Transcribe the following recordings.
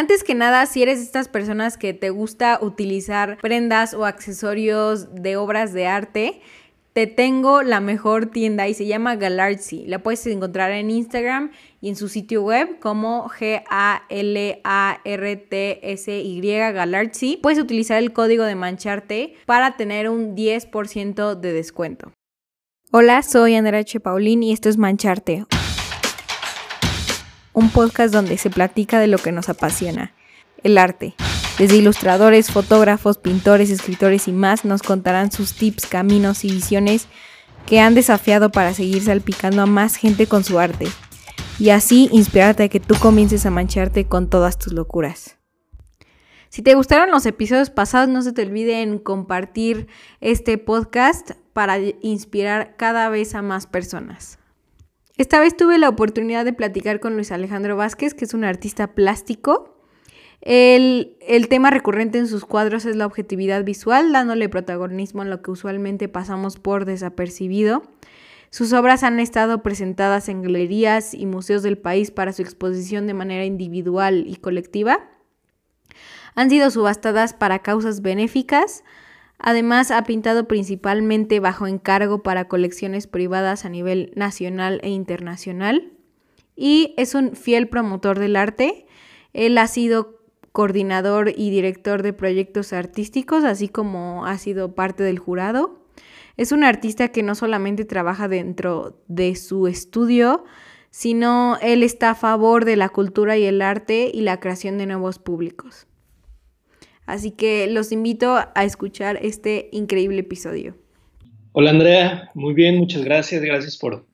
Antes que nada, si eres de estas personas que te gusta utilizar prendas o accesorios de obras de arte, te tengo la mejor tienda y se llama Galartsy. La puedes encontrar en Instagram y en su sitio web como G-A-L-A-R-T-S-Y Galartsy. Puedes utilizar el código de mancharte para tener un 10% de descuento. Hola, soy Andrea H. Paulín y esto es Mancharte. Un podcast donde se platica de lo que nos apasiona, el arte. Desde ilustradores, fotógrafos, pintores, escritores y más nos contarán sus tips, caminos y visiones que han desafiado para seguir salpicando a más gente con su arte. Y así inspirarte a que tú comiences a mancharte con todas tus locuras. Si te gustaron los episodios pasados, no se te olvide en compartir este podcast para inspirar cada vez a más personas. Esta vez tuve la oportunidad de platicar con Luis Alejandro Vázquez, que es un artista plástico. El, el, tema recurrente en sus cuadros es la objetividad visual, dándole protagonismo a lo que usualmente pasamos por desapercibido. Sus obras han estado presentadas en galerías y museos del país para su exposición de manera individual y colectiva han sido subastadas para causas benéficas. Además, ha pintado principalmente bajo encargo para colecciones privadas a nivel nacional e internacional. Y es un fiel promotor del arte. Él ha sido coordinador y director de proyectos artísticos, así como ha sido parte del jurado. Es un artista que no solamente trabaja dentro de su estudio, sino él está a favor de la cultura y el arte y la creación de nuevos públicos. Así que los invito a escuchar este increíble episodio. Hola Andrea, muy bien, muchas gracias. Gracias por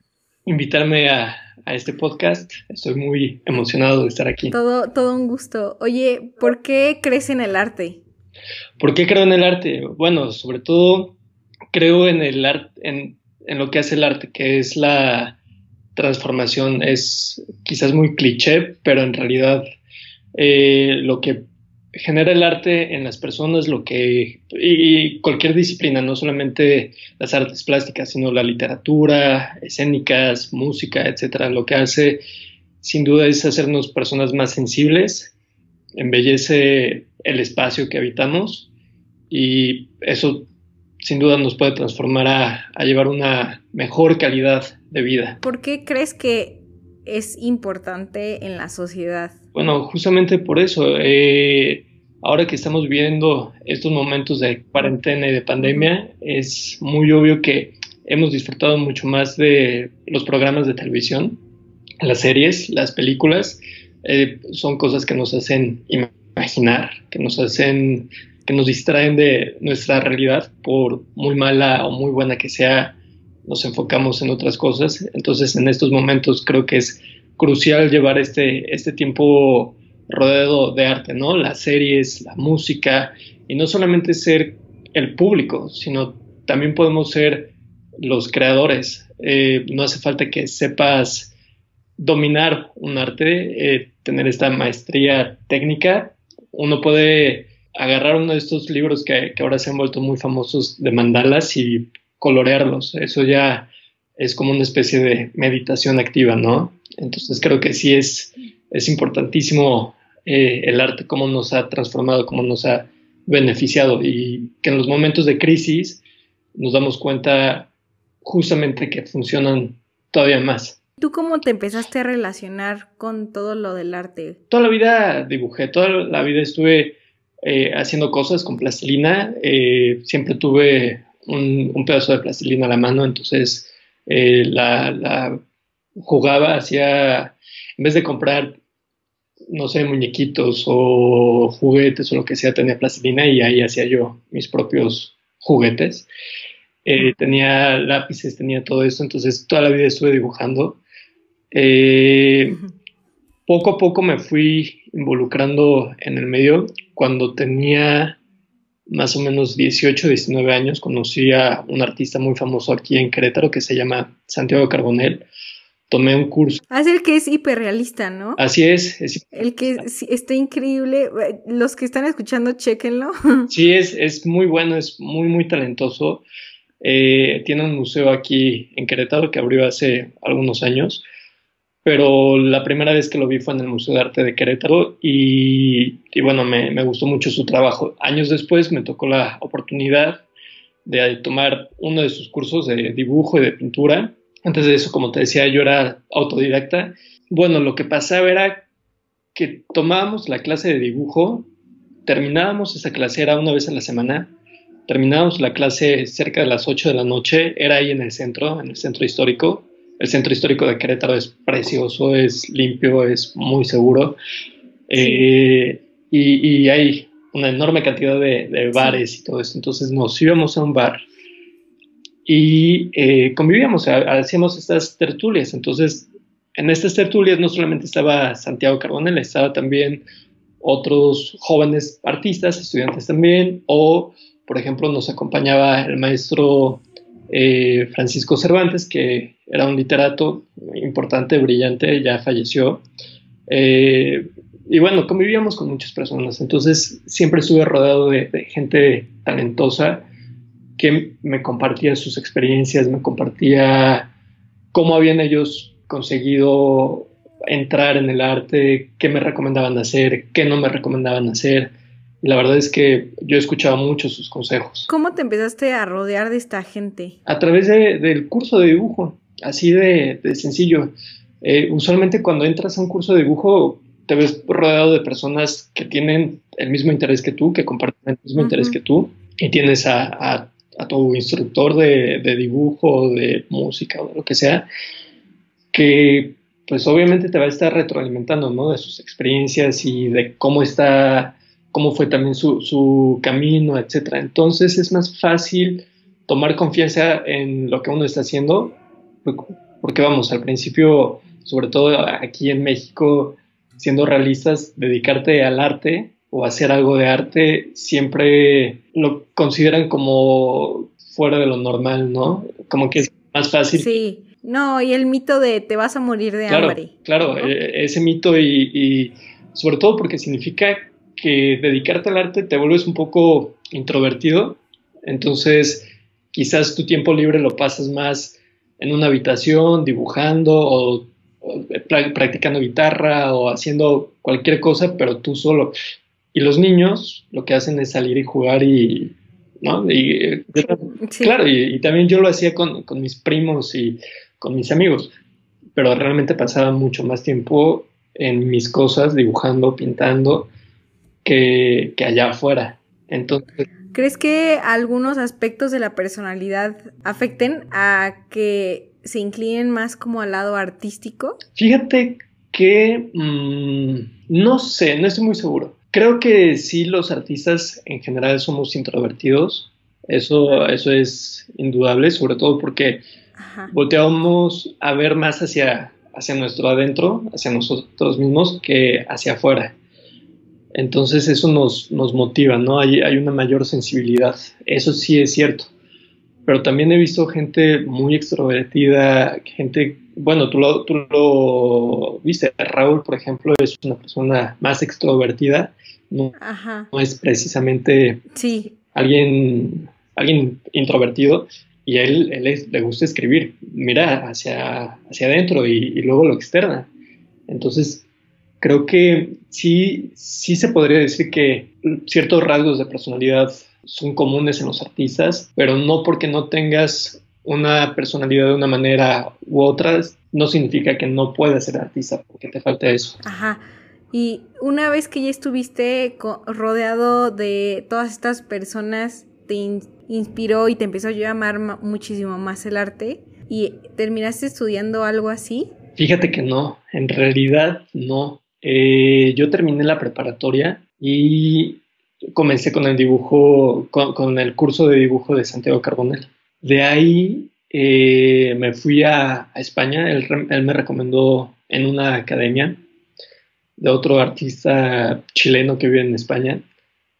invitarme a, este podcast. Estoy muy emocionado de estar aquí. Todo, todo un gusto. Oye, ¿por qué crees en el arte? ¿Por qué creo en el arte? Bueno, sobre todo creo en el arte, en, en lo que hace el arte, que es la transformación. Es quizás muy cliché, pero en realidad eh, lo que genera el arte en las personas lo que, y cualquier disciplina, no solamente las artes plásticas, sino la literatura, escénicas, música, etcétera, lo que hace sin duda es hacernos personas más sensibles, embellece el espacio que habitamos y eso sin duda nos puede transformar a, a llevar una mejor calidad de vida. ¿Por qué crees que es importante en la sociedad? Bueno, justamente por eso. Eh, ahora que estamos viviendo estos momentos de cuarentena y de pandemia, es muy obvio que hemos disfrutado mucho más de los programas de televisión, las series, las películas. Eh, son cosas que nos hacen imaginar, que nos hacen, que nos distraen de nuestra realidad, por muy mala o muy buena que sea, nos enfocamos en otras cosas. Entonces, en estos momentos creo que es crucial llevar este, este tiempo rodeado de arte, ¿no? Las series, la música, y no solamente ser el público, sino también podemos ser los creadores. Eh, no hace falta que sepas dominar un arte, eh, tener esta maestría técnica. Uno puede agarrar uno de estos libros que, que ahora se han vuelto muy famosos de mandalas y colorearlos. Eso ya es como una especie de meditación activa, ¿no? Entonces creo que sí es, es importantísimo eh, el arte, cómo nos ha transformado, cómo nos ha beneficiado y que en los momentos de crisis nos damos cuenta justamente que funcionan todavía más. ¿Tú cómo te empezaste a relacionar con todo lo del arte? Toda la vida dibujé, toda la vida estuve eh, haciendo cosas con plastilina, eh, siempre tuve un, pedazo de plastilina a la mano, entonces la, jugaba, hacía, en vez de comprar, no sé, muñequitos o juguetes o lo que sea, tenía plastilina y ahí hacía yo mis propios juguetes. Eh, tenía lápices, tenía todo eso, entonces toda la vida estuve dibujando. Eh, poco a poco me fui involucrando en el medio. Cuando tenía más o menos 18, 19 años, conocí a un artista muy famoso aquí en Querétaro que se llama Santiago Carbonell. Tomé un curso. Ah, es el que es hiperrealista, ¿no? Así es. el que está increíble. Los que están escuchando, chéquenlo. Sí, es, es muy bueno, es muy, muy talentoso. Eh, tiene un museo aquí en Querétaro que abrió hace algunos años. pero la primera vez que lo vi fue en el Museo de Arte de Querétaro y, bueno, me, me, gustó mucho su trabajo. Años después me tocó la oportunidad de tomar uno de sus cursos de dibujo y de pintura. Antes de eso, como te decía, yo era autodidacta. Bueno, lo que pasaba era que tomábamos la clase de dibujo, terminábamos esa clase, era una vez a la semana, terminábamos la clase cerca de las 8 de la noche, era ahí en el centro, en el centro histórico, el centro histórico de Querétaro es precioso, es limpio, es muy seguro. Eh, y, hay una enorme cantidad de, bares y todo eso. Entonces nos íbamos a un bar y eh, convivíamos, hacíamos estas tertulias. Entonces, en estas tertulias no solamente estaba Santiago Carbonell, estaba también otros jóvenes artistas, estudiantes también, o, por ejemplo, nos acompañaba el maestro eh, Francisco Cervantes, que era un literato importante, brillante, ya falleció. Eh, y bueno, convivíamos con muchas personas, entonces siempre estuve rodeado de, gente talentosa que me compartía sus experiencias, me compartía cómo habían ellos conseguido entrar en el arte, qué me recomendaban hacer, qué no me recomendaban hacer la verdad es que yo he escuchado mucho sus consejos. ¿Cómo te empezaste a rodear de esta gente? A través del curso de dibujo, así de, sencillo. Eh, usualmente cuando entras a un curso de dibujo te ves rodeado de personas que tienen el mismo interés que tú, que comparten el mismo interés que tú, y tienes a, tu instructor de, de, dibujo, de música o de lo que sea, que pues obviamente te va a estar retroalimentando, ¿no? De sus experiencias y de cómo está cómo fue también su, camino, etcétera. Entonces es más fácil tomar confianza en lo que uno está haciendo, porque vamos, al principio, sobre todo aquí en México, siendo realistas, dedicarte al arte o hacer algo de arte siempre lo consideran como fuera de lo normal, ¿no? Como que es más fácil. Sí, no, y el mito de te vas a morir de hambre. Claro, e, ese mito y, y sobre todo porque significa que dedicarte al arte te vuelves un poco introvertido, entonces quizás tu tiempo libre lo pasas más en una habitación dibujando o, practicando guitarra o haciendo cualquier cosa, pero tú solo. Y los niños lo que hacen es salir y jugar y, ¿no? Y, Claro, y, también yo lo hacía con, con mis primos y con mis amigos, pero realmente pasaba mucho más tiempo en mis cosas, dibujando, pintando, que, allá afuera. Entonces, ¿Crees que algunos aspectos de la personalidad afecten a que se inclinen más como al lado artístico? Fíjate que mm, no sé, no estoy muy seguro. Creo que sí los artistas en general somos introvertidos. Eso, eso es indudable, sobre todo porque volteamos a ver más hacia, hacia nuestro adentro, hacia nosotros mismos, que hacia afuera. Entonces eso nos, nos motiva, ¿no? Hay, hay, una mayor sensibilidad, eso sí es cierto. Pero también he visto gente muy extrovertida, gente, bueno, tú lo, tú lo viste, Raúl, por ejemplo, es una persona más extrovertida, no, no es precisamente sí. alguien, alguien introvertido, y a él, él le gusta escribir, mira hacia, hacia adentro y, y luego lo externa. Entonces, creo que sí, sí se podría decir que ciertos rasgos de personalidad son comunes en los artistas, pero no porque no tengas una personalidad de una manera u otra, no significa que no puedas ser artista, porque te falta eso. Ajá. Y una vez que ya estuviste rodeado de todas estas personas, te inspiró y te empezó a llamar muchísimo más el arte y terminaste estudiando algo así. Fíjate que no, en realidad no. Eh, yo terminé la preparatoria y comencé con el dibujo, con, el curso de dibujo de Santiago Carbonell. De ahí eh, me fui a, España, él, me recomendó en una academia de otro artista chileno que vive en España.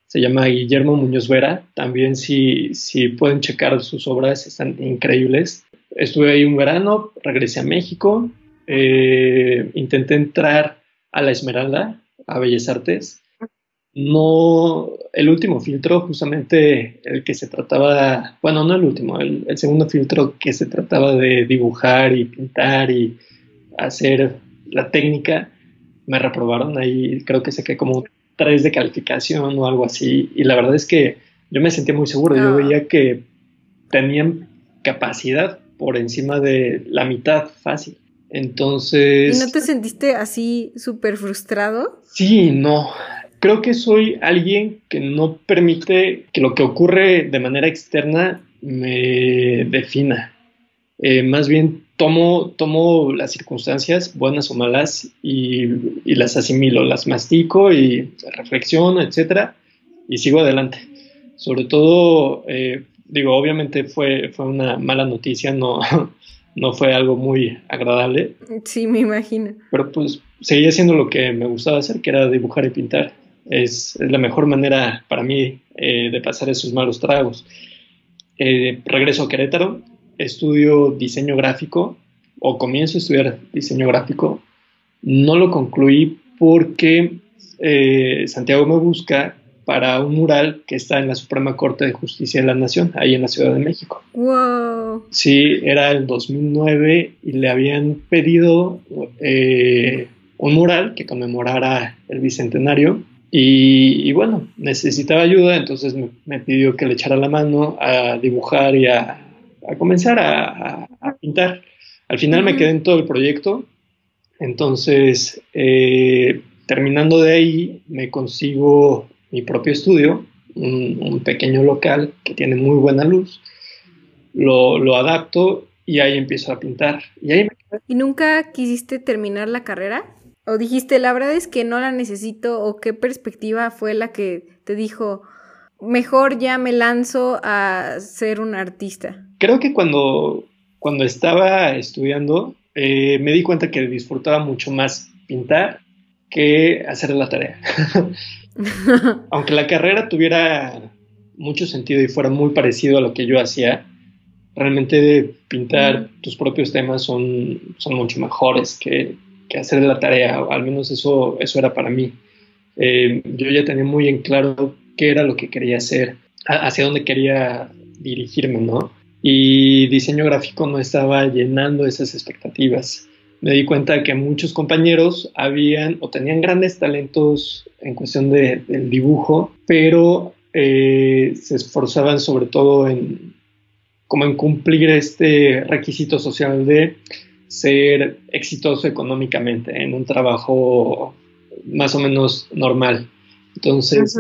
Se llama Guillermo Muñoz Vera. También si, si pueden checar sus obras, están increíbles. Estuve ahí un verano, regresé a México, eh, intenté entrar a la Esmeralda, a Bellas Artes. No, el último filtro, justamente el que se trataba, bueno, no el último, el, el segundo filtro que se trataba de dibujar y pintar y hacer la técnica, me reprobaron. Ahí creo que saqué como tres de calificación o algo así. Y la verdad es que yo me sentía muy seguro. Yo ah. veía que tenían capacidad por encima de la mitad fácil. Entonces... ¿Y no te sentiste así súper frustrado? Sí, no. Creo que soy alguien que no permite que lo que ocurre de manera externa me defina. Eh, más bien tomo, tomo las circunstancias, buenas o malas, y, las asimilo, las mastico y reflexiono, etcétera, y sigo adelante. Sobre todo, eh, digo, obviamente fue, fue una mala noticia, no, no fue algo muy agradable. Sí, me imagino. Pero pues seguí haciendo lo que me gustaba hacer, que era dibujar y pintar. Es, la mejor manera para mí eh, de pasar esos malos tragos. Eh, regreso a Querétaro, estudio diseño gráfico o comienzo a estudiar diseño gráfico. No lo concluí porque eh, Santiago me busca para un mural que está en la Suprema Corte de Justicia de la Nación, ahí en la Ciudad de México. Wow. Sí, era el 2009 y le habían pedido eh, un mural que conmemorara el bicentenario. Y, bueno, necesitaba ayuda, entonces me, pidió que le echara la mano a dibujar y a, comenzar a, pintar. Al final me quedé en todo el proyecto, entonces eh, terminando de ahí me consigo mi propio estudio, un, pequeño local que tiene muy buena luz, lo, adapto y ahí empiezo a pintar. Y, ahí ¿Y nunca quisiste terminar la carrera? ¿O dijiste, la verdad es que no la necesito? ¿O qué perspectiva fue la que te dijo, mejor ya me lanzo a ser un artista? Creo que cuando, cuando estaba estudiando eh, me di cuenta que disfrutaba mucho más pintar que hacer la tarea. Aunque la carrera tuviera mucho sentido y fuera muy parecido a lo que yo hacía, realmente pintar tus propios temas son, son mucho mejores que, hacer la tarea, al menos eso, eso era para mí. Eh, yo ya tenía muy en claro qué era lo que quería hacer, hacia dónde quería dirigirme, ¿no? Y diseño gráfico no estaba llenando esas expectativas me di cuenta de que muchos compañeros habían o tenían grandes talentos en cuestión de, del dibujo, pero eh, se esforzaban sobre todo en como en cumplir este requisito social de ser exitoso económicamente en un trabajo más o menos normal. Entonces,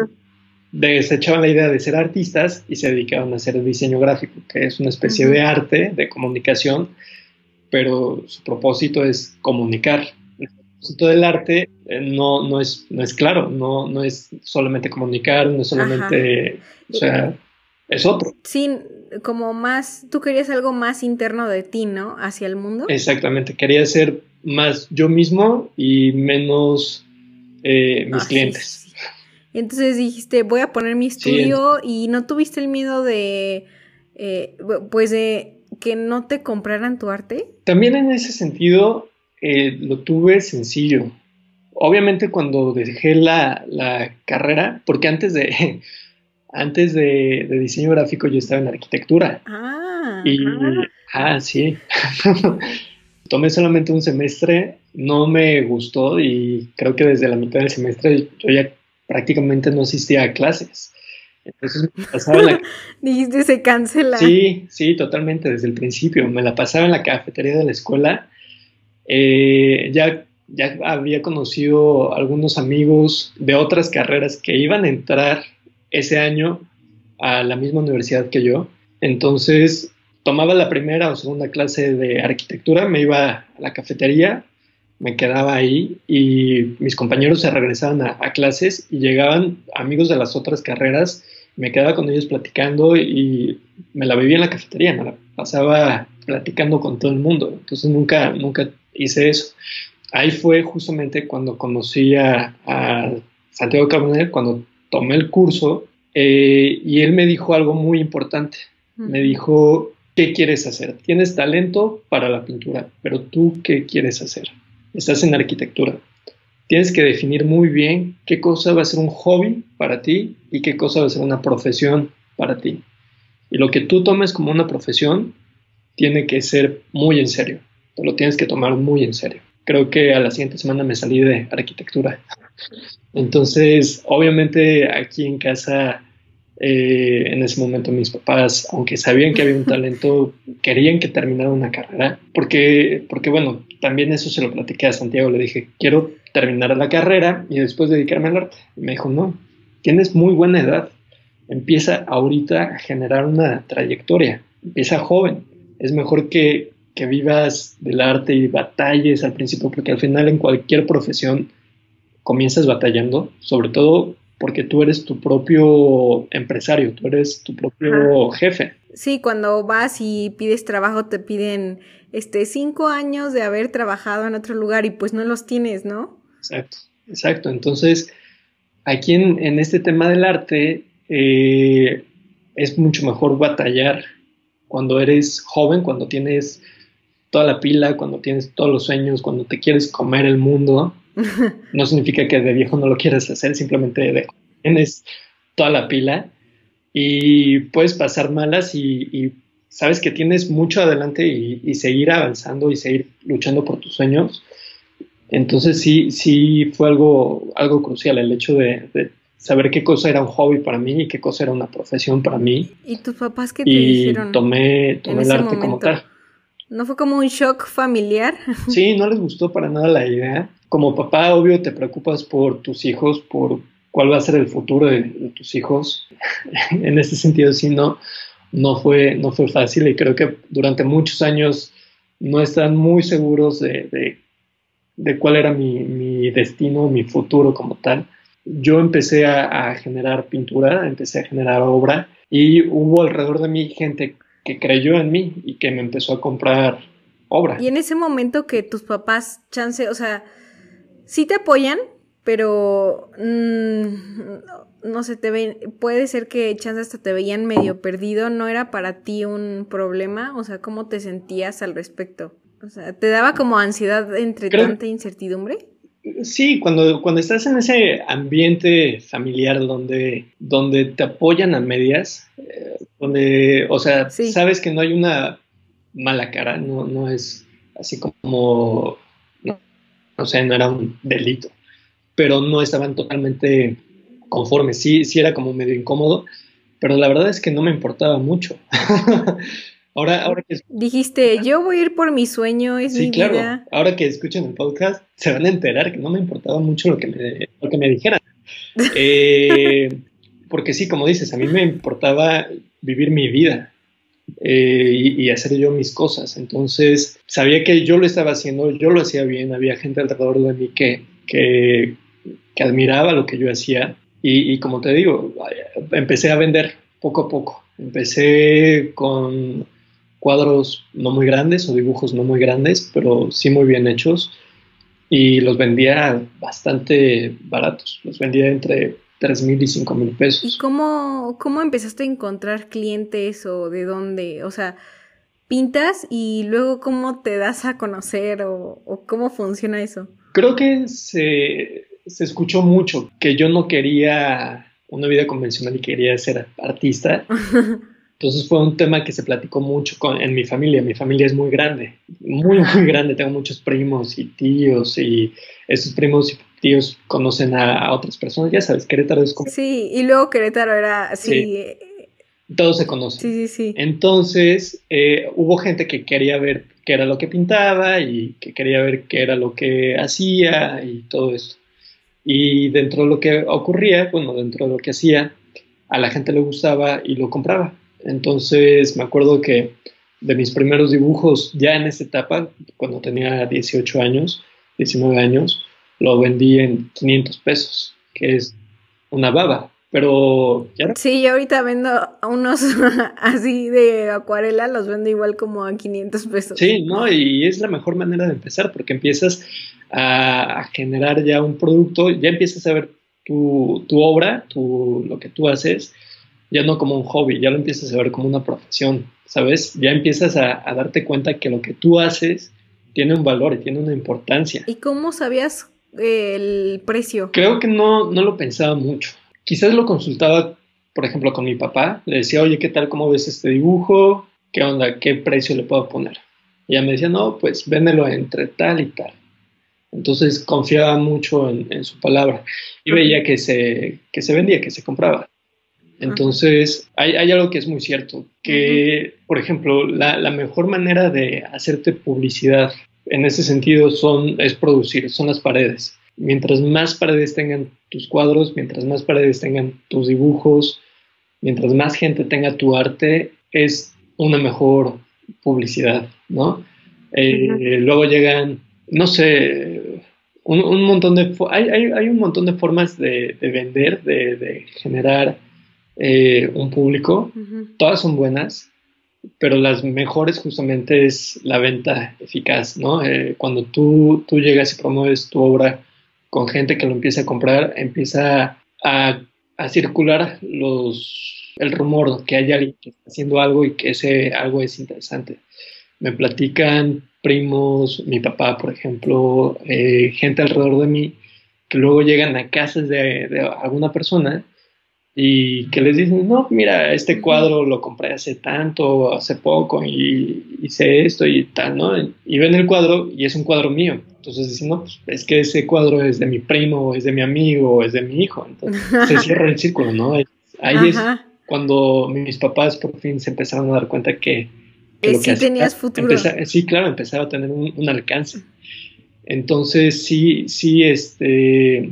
desechaban la idea de ser artistas y se dedicaban a hacer diseño gráfico, que es una especie de arte, de comunicación, pero su propósito es comunicar. El propósito del arte eh, no, no, es, no es claro, no, no es solamente comunicar, no es solamente, o sea, es otro. Sí, como más, tú querías algo más interno de ti, ¿no? Hacia el mundo. Exactamente, quería ser más yo mismo y menos eh, mis clientes. Entonces dijiste, voy a poner mi estudio y no tuviste el miedo de, eh, pues de que no te compraran tu arte? También en ese sentido eh, lo tuve sencillo. Obviamente cuando dejé la, carrera, porque antes de, antes de, diseño gráfico yo estaba en arquitectura. Ah, y, ah sí. Tomé solamente un semestre, no me gustó y creo que desde la mitad del semestre yo ya prácticamente no asistía a clases. Entonces me pasaba la... Dijiste, se cancela. Sí, sí, totalmente, desde el principio. Me la pasaba en la cafetería de la escuela. Eh, ya, ya había conocido algunos amigos de otras carreras que iban a entrar ese año a la misma universidad que yo. Entonces tomaba la primera o segunda clase de arquitectura, me iba a la cafetería, me quedaba ahí y mis compañeros se regresaban a, a clases y llegaban amigos de las otras carreras me quedaba con ellos platicando y me la vivía en la cafetería, me la pasaba platicando con todo el mundo. Entonces nunca, nunca hice eso. Ahí fue justamente cuando conocí a, Santiago Carbonell, cuando tomé el curso, eh, y él me dijo algo muy importante. Me dijo, ¿qué quieres hacer? Tienes talento para la pintura, pero tú, ¿qué quieres hacer? Estás en arquitectura tienes que definir muy bien qué cosa va a ser un hobby para ti y qué cosa va a ser una profesión para ti. Y lo que tú tomes como una profesión tiene que ser muy en serio. Te lo tienes que tomar muy en serio. creo que a la siguiente semana me salí de arquitectura. Entonces, obviamente aquí en casa, eh, en ese momento mis papás, aunque sabían que había un talento, querían que terminara una carrera, porque, porque bueno, también eso se lo platiqué a Santiago, le dije, quiero terminar la carrera y después dedicarme al arte. Y me dijo, no, tienes muy buena edad, empieza ahorita a generar una trayectoria, empieza joven, es mejor que, que vivas del arte y batalles al principio, porque al final en cualquier profesión comienzas batallando, sobre todo porque tú eres tu propio empresario, tú eres tu propio jefe. Sí, cuando vas y pides trabajo te piden este cinco años de haber trabajado en otro lugar y pues no los tienes, ¿no? Exacto, exacto. Entonces, aquí en, en este tema del arte eh, es mucho mejor batallar cuando eres joven, cuando tienes toda la pila, cuando tienes todos los sueños, cuando te quieres comer el mundo. No significa que de viejo no lo quieras hacer, simplemente de tienes toda la pila y puedes pasar malas y, sabes que tienes mucho adelante y, seguir avanzando y seguir luchando por tus sueños. Entonces sí, sí fue algo, algo crucial el hecho de, saber qué cosa era un hobby para mí y qué cosa era una profesión para mí. ¿Y tus papás qué te y tomé, tomé el arte como tal. ¿No fue como un shock familiar? Sí, no les gustó para nada la idea. Como papá, obvio, te preocupas por tus hijos, por cuál va a ser el futuro de, tus hijos. en ese sentido, sí, no, no, fue, no fue fácil y creo que durante muchos años no están muy seguros de, de, cuál era mi, mi, destino, mi futuro como tal. Yo empecé a, a generar pintura, empecé a generar obra y hubo alrededor de mí gente que creyó en mí y que me empezó a comprar obra. Y en ese momento que tus papás, chance, o sea, sí te apoyan, pero mm, no sé, te ven, puede ser que chance hasta te veían medio perdido, ¿no era para ti un problema? O sea, ¿cómo te sentías al respecto? O sea, ¿te daba como ansiedad entre tanta incertidumbre? Sí, cuando, cuando estás en ese ambiente familiar donde, donde te apoyan a medias, eh, donde, o sea, sabes que no hay una mala cara, no, no es así como, o sea, no era un delito, pero no estaban totalmente conformes, sí, sí era como medio incómodo, pero la verdad es que no me importaba mucho. ahora, ahora que... Dijiste, yo voy a ir por mi sueño, es sí, claro. Ahora que escuchen el podcast, se van a enterar que no me importaba mucho lo que me, lo que me dijeran. Eh, porque sí, como dices, a mí me importaba vivir mi vida eh, y, hacer yo mis cosas. Entonces, sabía que yo lo estaba haciendo, yo lo hacía bien, había gente alrededor de mí que, que, admiraba lo que yo hacía. Y, como te digo, empecé a vender poco a poco. Empecé con cuadros no muy grandes o dibujos no muy grandes, pero sí muy bien hechos. Y los vendía bastante baratos. Los vendía entre tres mil y cinco mil pesos. ¿Y cómo, cómo empezaste a encontrar clientes o de dónde? O sea, pintas y luego cómo te das a conocer o, cómo funciona eso. Creo que se, se, escuchó mucho que yo no quería una vida convencional y quería ser artista. Entonces fue un tema que se platicó mucho con, en mi familia. Mi familia es muy grande, muy, muy grande. Tengo muchos primos y tíos y esos primos tíos conocen a, otras personas. Ya sabes, Querétaro es como... Sí, y luego Querétaro era así... Todos se conocen. Sí, sí, sí. Entonces eh, hubo gente que quería ver qué era lo que pintaba y que quería ver qué era lo que hacía y todo eso. Y dentro de lo que ocurría, bueno, dentro de lo que hacía, a la gente le gustaba y lo compraba. Entonces me acuerdo que de mis primeros dibujos, ya en esa etapa, cuando tenía 18 años, 19 años, lo vendí en 500 pesos, que es una baba. Pero ya. Sí, yo ahorita vendo unos así de acuarela, los vendo igual como a 500 pesos. Sí, ¿no? Y es la mejor manera de empezar porque empiezas a, generar ya un producto, ya empiezas a ver tu, tu obra, tu, lo que tú haces, ya no como un hobby, ya lo empiezas a ver como una profesión, ¿sabes? Ya empiezas a, darte cuenta que lo que tú haces tiene un valor y tiene una importancia. ¿Y cómo sabías el precio? Creo que no, no lo pensaba mucho. Quizás lo consultaba, por ejemplo, con mi papá. Le decía, oye, ¿qué tal? ¿Cómo ves este dibujo? ¿Qué onda? ¿Qué precio le puedo poner? Y ella me decía, no, pues véndelo entre tal y tal. Entonces confiaba mucho en, su palabra y veía que se, que se vendía, que se compraba. Entonces, hay, hay, algo que es muy cierto, que, por ejemplo, la, la, mejor manera de hacerte publicidad en ese sentido son, es producir, son las paredes. Mientras más paredes tengan tus cuadros, mientras más paredes tengan tus dibujos, mientras más gente tenga tu arte, es una mejor publicidad, ¿no? Eh, luego llegan, no sé, un, montón de... Hay, hay, un montón de formas de, vender, de, generar eh, un público. Todas son buenas, pero las mejores justamente es la venta eficaz, ¿no? Eh, cuando tú, tú llegas y promueves tu obra con gente que lo empieza a comprar, empieza a, a circular los, el rumor que hay alguien que está haciendo algo y que ese algo es interesante. Me platican primos, mi papá, por ejemplo, eh, gente alrededor de mí, que luego llegan a casas de, de, alguna persona y que les dicen, no, mira, este cuadro lo compré hace tanto, hace poco y hice esto y tal, ¿no? Y ven el cuadro y es un cuadro mío. Entonces dicen, no, pues es que ese cuadro es de mi primo, es de mi amigo, es de mi hijo. Entonces se cierra el círculo, ¿no? Ahí es cuando mis papás por fin se empezaron a dar cuenta que que, sí tenías futuro. sí, claro, empezaba a tener un, alcance. Entonces, sí, sí, este,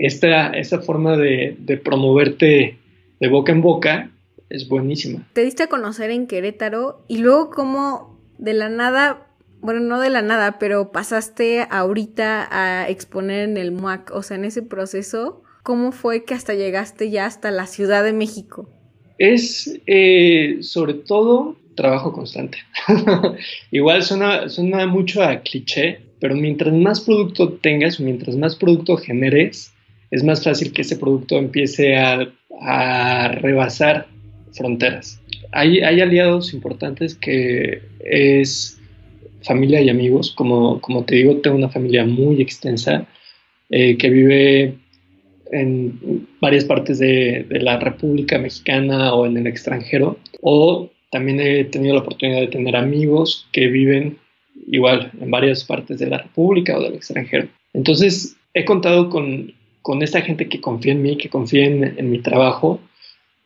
esta, esta forma de, promoverte de boca en boca es buenísima. Te diste a conocer en Querétaro y luego como de la nada, bueno, no de la nada, pero pasaste ahorita a exponer en el MUAC, o sea, en ese proceso, ¿cómo fue que hasta llegaste ya hasta la Ciudad de México? Es eh, sobre todo trabajo constante. Igual suena, suena mucho a cliché, pero mientras más producto tengas, mientras más producto generes, es más fácil que ese producto empiece a, rebasar fronteras. Hay, aliados importantes que es familia y amigos. Como, como te digo, tengo una familia muy extensa eh, que vive en varias partes de, de, la República Mexicana o en el extranjero, o también he tenido la oportunidad de tener amigos que viven igual en varias partes de la República o del extranjero. Entonces, he contado con, con esta gente que confía en mí, que confía en, mi trabajo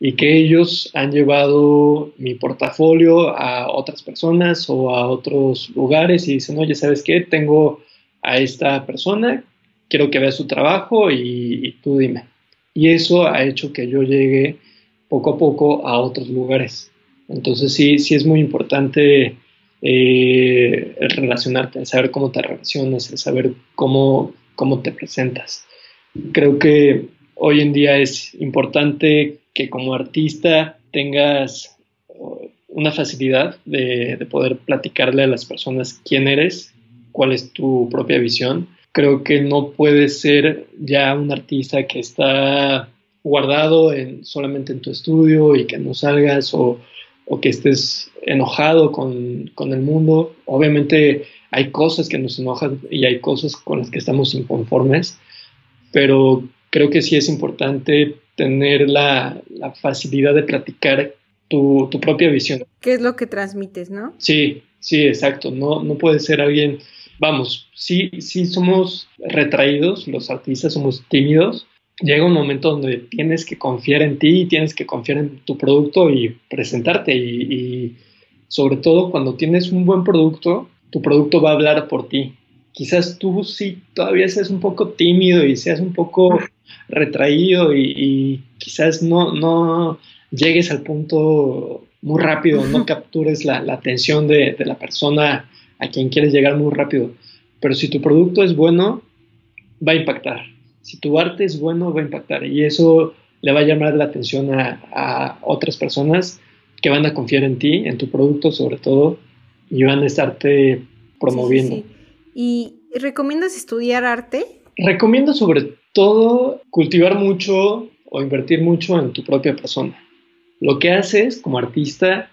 y que ellos han llevado mi portafolio a otras personas o a otros lugares y dicen, oye, ¿sabes qué? Tengo a esta persona, quiero que vea su trabajo y, y tú dime. Y eso ha hecho que yo llegue poco a poco a otros lugares. Entonces sí, sí es muy importante eh, el relacionarte, el saber cómo te relacionas, el saber cómo, cómo te presentas. Creo que hoy en día es importante que como artista tengas una facilidad de, de, poder platicarle a las personas quién eres, cuál es tu propia visión. Creo que no puedes ser ya un artista que está guardado en, solamente en tu estudio y que no salgas o, o que estés enojado con, el mundo. Obviamente hay cosas que nos enojan y hay cosas con las que estamos inconformes, pero creo que sí es importante tener la, facilidad de platicar tu, propia visión. ¿Qué es lo que transmites, no? Sí, sí, exacto. No, no puede ser alguien, vamos, sí, sí somos retraídos, los artistas somos tímidos, llega un momento donde tienes que confiar en ti y tienes que confiar en tu producto y presentarte y, sobre todo cuando tienes un buen producto, tu producto va a hablar por ti. Quizás tú sí todavía seas un poco tímido y seas un poco retraído y, quizás no, no llegues al punto muy rápido, no captures la, atención de, de la persona a quien quieres llegar muy rápido. Pero si tu producto es bueno, va a impactar si tu arte es bueno, va a impactar y eso le va a llamar la atención a, otras personas que van a confiar en ti, en tu producto sobre todo, y van a estarte promoviendo. ¿Y recomiendas estudiar arte? Recomiendo sobre todo cultivar mucho o invertir mucho en tu propia persona. Lo que haces como artista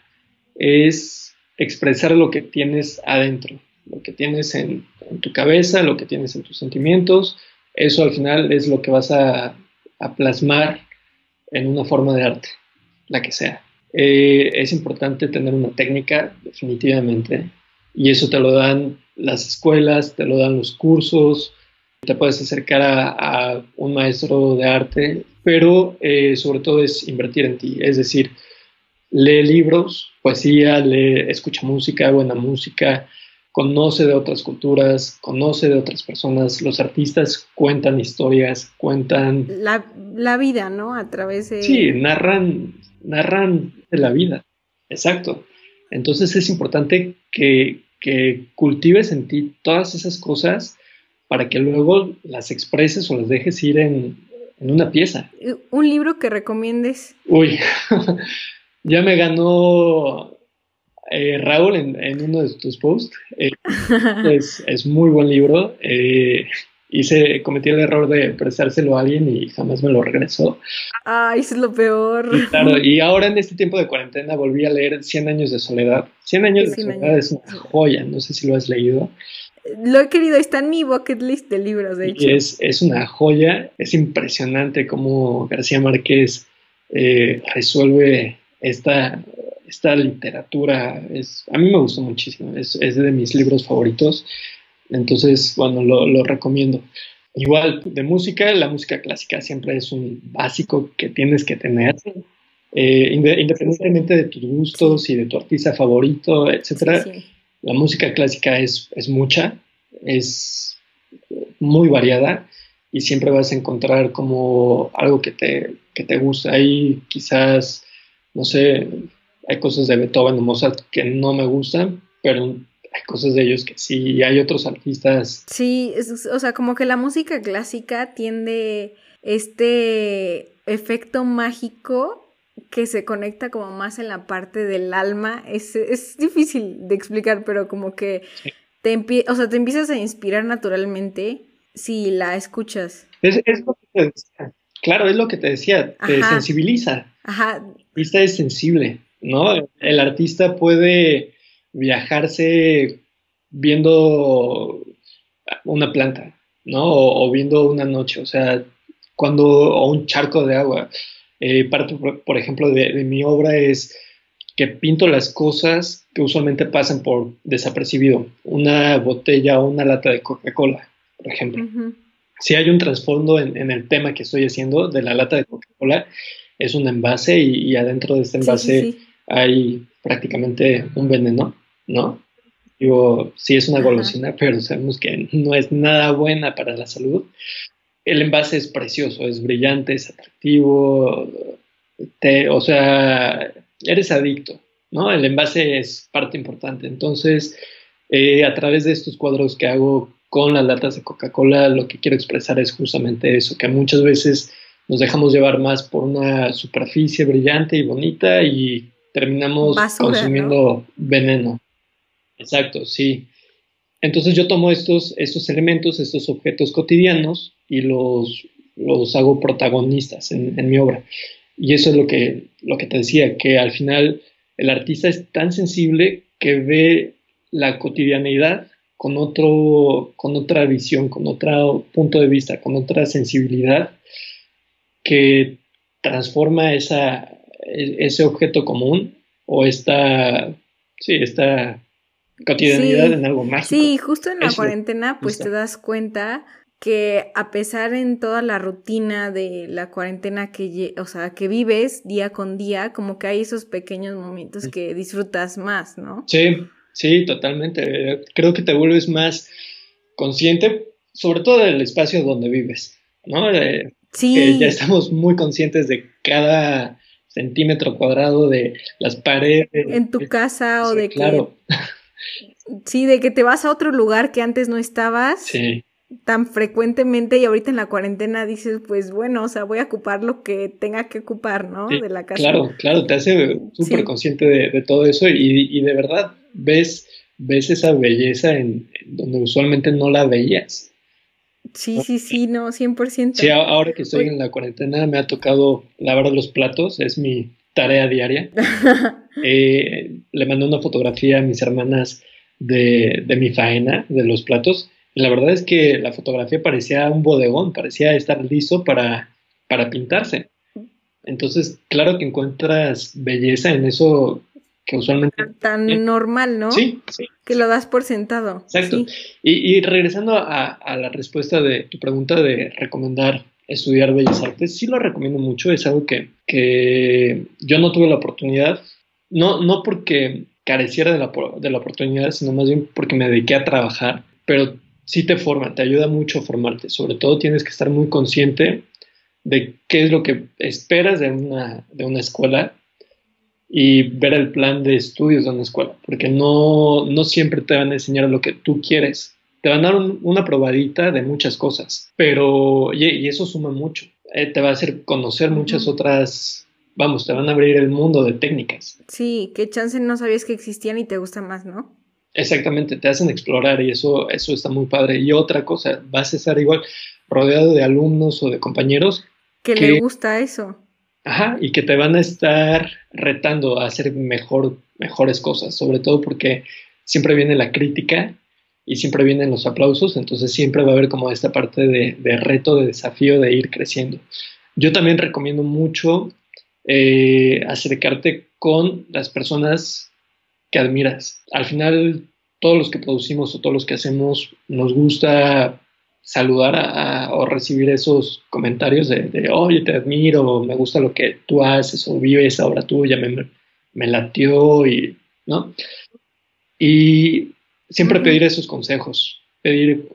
es expresar lo que tienes adentro, lo que tienes en tu cabeza, lo que tienes en tus sentimientos, eso al final es lo que vas a, plasmar en una forma de arte, la que sea. Eh, es importante tener una técnica, definitivamente. y eso te lo dan las escuelas, te lo dan los cursos, te puedes acercar a, un maestro de arte, pero eh, sobre todo es invertir en ti, es decir, lee libros, poesía, lee, escucha música, buena música, conoce de otras culturas, conoce de otras personas. Los artistas cuentan historias, cuentan... La, vida, ¿no? A través de... Sí, narran, narran de la vida. Exacto. Entonces es importante que, que cultives en ti todas esas cosas para que luego las expreses o las dejes ir en, en una pieza. ¿Un libro que recomiendes? Uy, ya me ganó eh, Raúl en, uno de tus posts. Eh, es, muy buen libro. Eh, hice, cometí el error de prestárselo a alguien y jamás me lo regresó. Ay, es lo peor. Y, claro, y ahora en este tiempo de cuarentena volví a leer Cien años de soledad. Cien años de soledad es una joya, no sé si lo has leído. Lo he querido, está en mi bucket list de libros, de hecho. es, es una joya, es impresionante cómo García Márquez resuelve esta esta literatura es, a mí me gustó muchísimo, es, de mis libros favoritos, entonces, bueno, lo, recomiendo. Igual, de música, la música clásica siempre es un básico que tienes que tener, eh, independientemente de tus gustos y de tu artista favorito, etcétera. La música clásica es, es mucha, es muy variada y siempre vas a encontrar como algo que te, que te gusta. Ahí quizás, no sé, hay cosas de Beethoven o Mozart que no me gustan, pero hay cosas de ellos que sí, hay otros artistas. Sí, o sea, como que la música clásica tiende este efecto mágico que se conecta como más en la parte del alma. Es, es difícil de explicar, pero como que te, o sea, te empiezas a inspirar naturalmente si la escuchas. Es, lo que te decía. Claro, es lo que te decía, te sensibiliza. Ajá. Y es sensible. ¿no? El artista puede viajarse viendo una planta, ¿no? O, viendo una noche, o sea, cuando, o un charco de agua. Eh, parte, por, ejemplo, de, mi obra es que pinto las cosas que usualmente pasan por desapercibido. Una botella o una lata de Coca-Cola, por ejemplo. Si hay un trasfondo en, el tema que estoy haciendo de la lata de Coca-Cola, es un envase y, adentro de este envase hay prácticamente un veneno, ¿no? Digo, sí es una golosina, pero sabemos que no es nada buena para la salud. El envase es precioso, es brillante, es atractivo, te, o sea, eres adicto, ¿no? El envase es parte importante. Entonces, eh, a través de estos cuadros que hago con las latas de Coca-Cola, lo que quiero expresar es justamente eso, que muchas veces nos dejamos llevar más por una superficie brillante y bonita y terminamos consumiendo veneno. Exacto, sí. Entonces yo tomo estos, estos elementos, estos objetos cotidianos y los, los hago protagonistas en, mi obra. Y eso es lo que, lo que te decía, que al final el artista es tan sensible que ve la cotidianidad con, otro, con otra visión, con otro punto de vista, con otra sensibilidad que transforma esa, e-, ese objeto común o esta, sí, esta cotidianidad en algo mágico. Sí, justo en la cuarentena pues te das cuenta que a pesar en toda la rutina de la cuarentena que, o sea, que vives día con día, como que hay esos pequeños momentos que disfrutas más, ¿no? Sí, sí, totalmente. Creo que te vuelves más consciente, sobre todo del espacio donde vives, ¿no? Eh, sí. ya estamos muy conscientes de cada centímetro cuadrado de las paredes. En tu casa o de claro. que... Sí, de que te vas a otro lugar que antes no estabas. Sí. Tan frecuentemente y ahorita en la cuarentena dices, pues bueno, o sea, voy a ocupar lo que tenga que ocupar, ¿no? de la casa. Claro, claro, te hace súper consciente de, todo eso y, y, de verdad ves, ves esa belleza en donde usualmente no la veías. Sí, sí, sí, no, 100%. Sí, ahora que estoy en la cuarentena me ha tocado lavar los platos, es mi tarea diaria. Eh, le mandé una fotografía a mis hermanas de, de, mi faena, de los platos. la verdad es que la fotografía parecía un bodegón, parecía estar listo para, para pintarse. Entonces, claro que encuentras belleza en eso que usualmente... Tan normal, ¿no? Sí, sí. Que lo das por sentado. Exacto. Y, y, regresando a, a, la respuesta de tu pregunta de recomendar estudiar Bellas Artes, sí lo recomiendo mucho, es algo que, que yo no tuve la oportunidad, no, no porque careciera de la, de la oportunidad, sino más bien porque me dediqué a trabajar, pero sí te forma, te ayuda mucho a formarte, sobre todo tienes que estar muy consciente de qué es lo que esperas de una, de una escuela y ver el plan de estudios de una escuela, porque no, no siempre te van a enseñar lo que tú quieres. Te van a dar una probadita de muchas cosas, pero y, eso suma mucho. Eh, te va a hacer conocer muchas otras, vamos, te van a abrir el mundo de técnicas. Sí, qué chance no sabías que existían y te gusta más, ¿no? Exactamente, te hacen explorar y eso, eso está muy padre. Y otra cosa, vas a estar igual rodeado de alumnos o de compañeros que, le gusta eso. Ajá, y que te van a estar retando a hacer mejor, mejores cosas, sobre todo porque siempre viene la crítica y siempre vienen los aplausos, entonces siempre va a haber como esta parte de, reto, de desafío, de ir creciendo. Yo también recomiendo mucho eh, acercarte con las personas que admiras. Al final, todos los que producimos o todos los que hacemos nos gusta saludar o recibir esos comentarios de, oye, te admiro, me gusta lo que tú haces o vives ahora tú, ya me, me latió y, ¿no? Y siempre pedir esos consejos, pedir,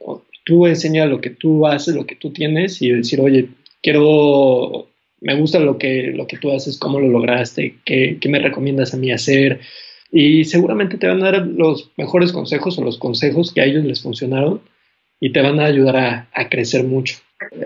tú enseña lo que tú haces, lo que tú tienes y decir, oye, quiero, me gusta lo que, lo que tú haces, cómo lo lograste, qué, qué me recomiendas a mí hacer. Y seguramente te van a dar los mejores consejos o los consejos que a ellos les funcionaron y te van a ayudar a, crecer mucho.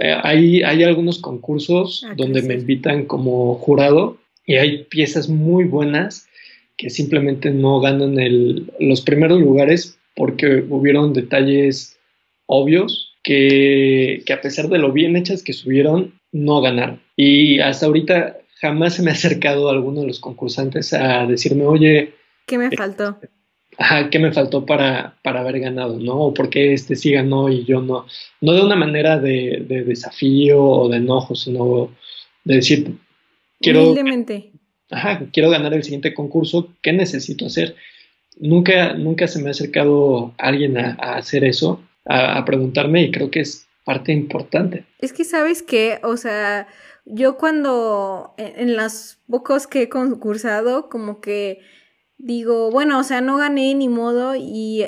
Eh, hay, hay algunos concursos donde me invitan como jurado y hay piezas muy buenas que simplemente no ganan el, los primeros lugares porque hubieron detalles obvios que, que, a pesar de lo bien hechas que subieron, no ganaron. Y hasta ahorita jamás se me ha acercado alguno de los concursantes a decirme, oye... ¿Qué me faltó? ajá, ¿qué me faltó para, para haber ganado, no? O por qué este sí ganó y yo no. No de una manera de, desafío o de enojo, sino de decir, quiero... Ajá, quiero ganar el siguiente concurso, ¿qué necesito hacer? Nunca, nunca se me ha acercado alguien a, hacer eso, a, a preguntarme y creo que es parte importante. Es que sabes que, o sea, yo cuando en, en las pocos que he concursado, como que digo, bueno, o sea, no gané ni modo y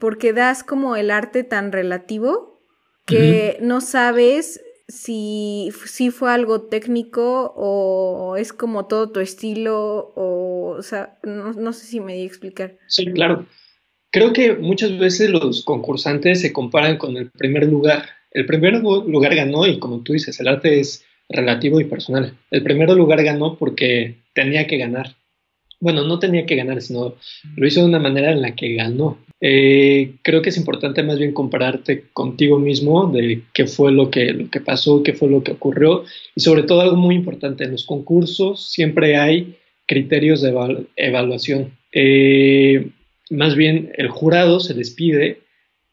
porque das como el arte tan relativo que no sabes si, si fue algo técnico o es como todo tu estilo o, o sea, no, no sé si me di a explicar. Sí, claro. Creo que muchas veces los concursantes se comparan con el primer lugar. El primer lugar ganó y como tú dices, el arte es relativo y personal. El primer lugar ganó porque tenía que ganar bueno, no tenía que ganar, sino lo hizo de una manera en la que ganó. Eh, creo que es importante más bien compararte contigo mismo de qué fue lo que, lo que pasó, qué fue lo que ocurrió y sobre todo algo muy importante, en los concursos siempre hay criterios de evaluación. Eh, más bien el jurado se les pide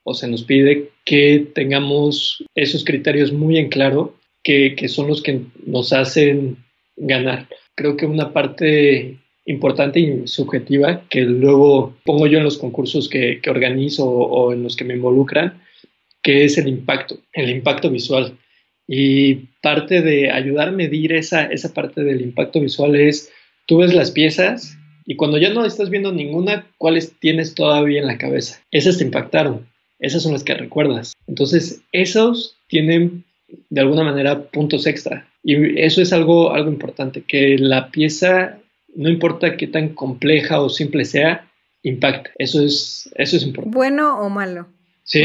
o se nos pide que tengamos esos criterios muy en claro que, que son los que nos hacen ganar. Creo que una parte importante y subjetiva que luego pongo yo en los concursos que, organizo o, en los que me involucran, que es el impacto, el impacto visual. Y parte de ayudar a medir esa, esa parte del impacto visual es, tú ves las piezas y cuando ya no estás viendo ninguna, ¿cuáles tienes todavía en la cabeza? Esas te impactaron, esas son las que recuerdas. Entonces, esos tienen de alguna manera puntos extra. Y eso es algo, algo importante, que la pieza no importa qué tan compleja o simple sea, impacta. Eso es, eso es importante. ¿Bueno o malo? Sí,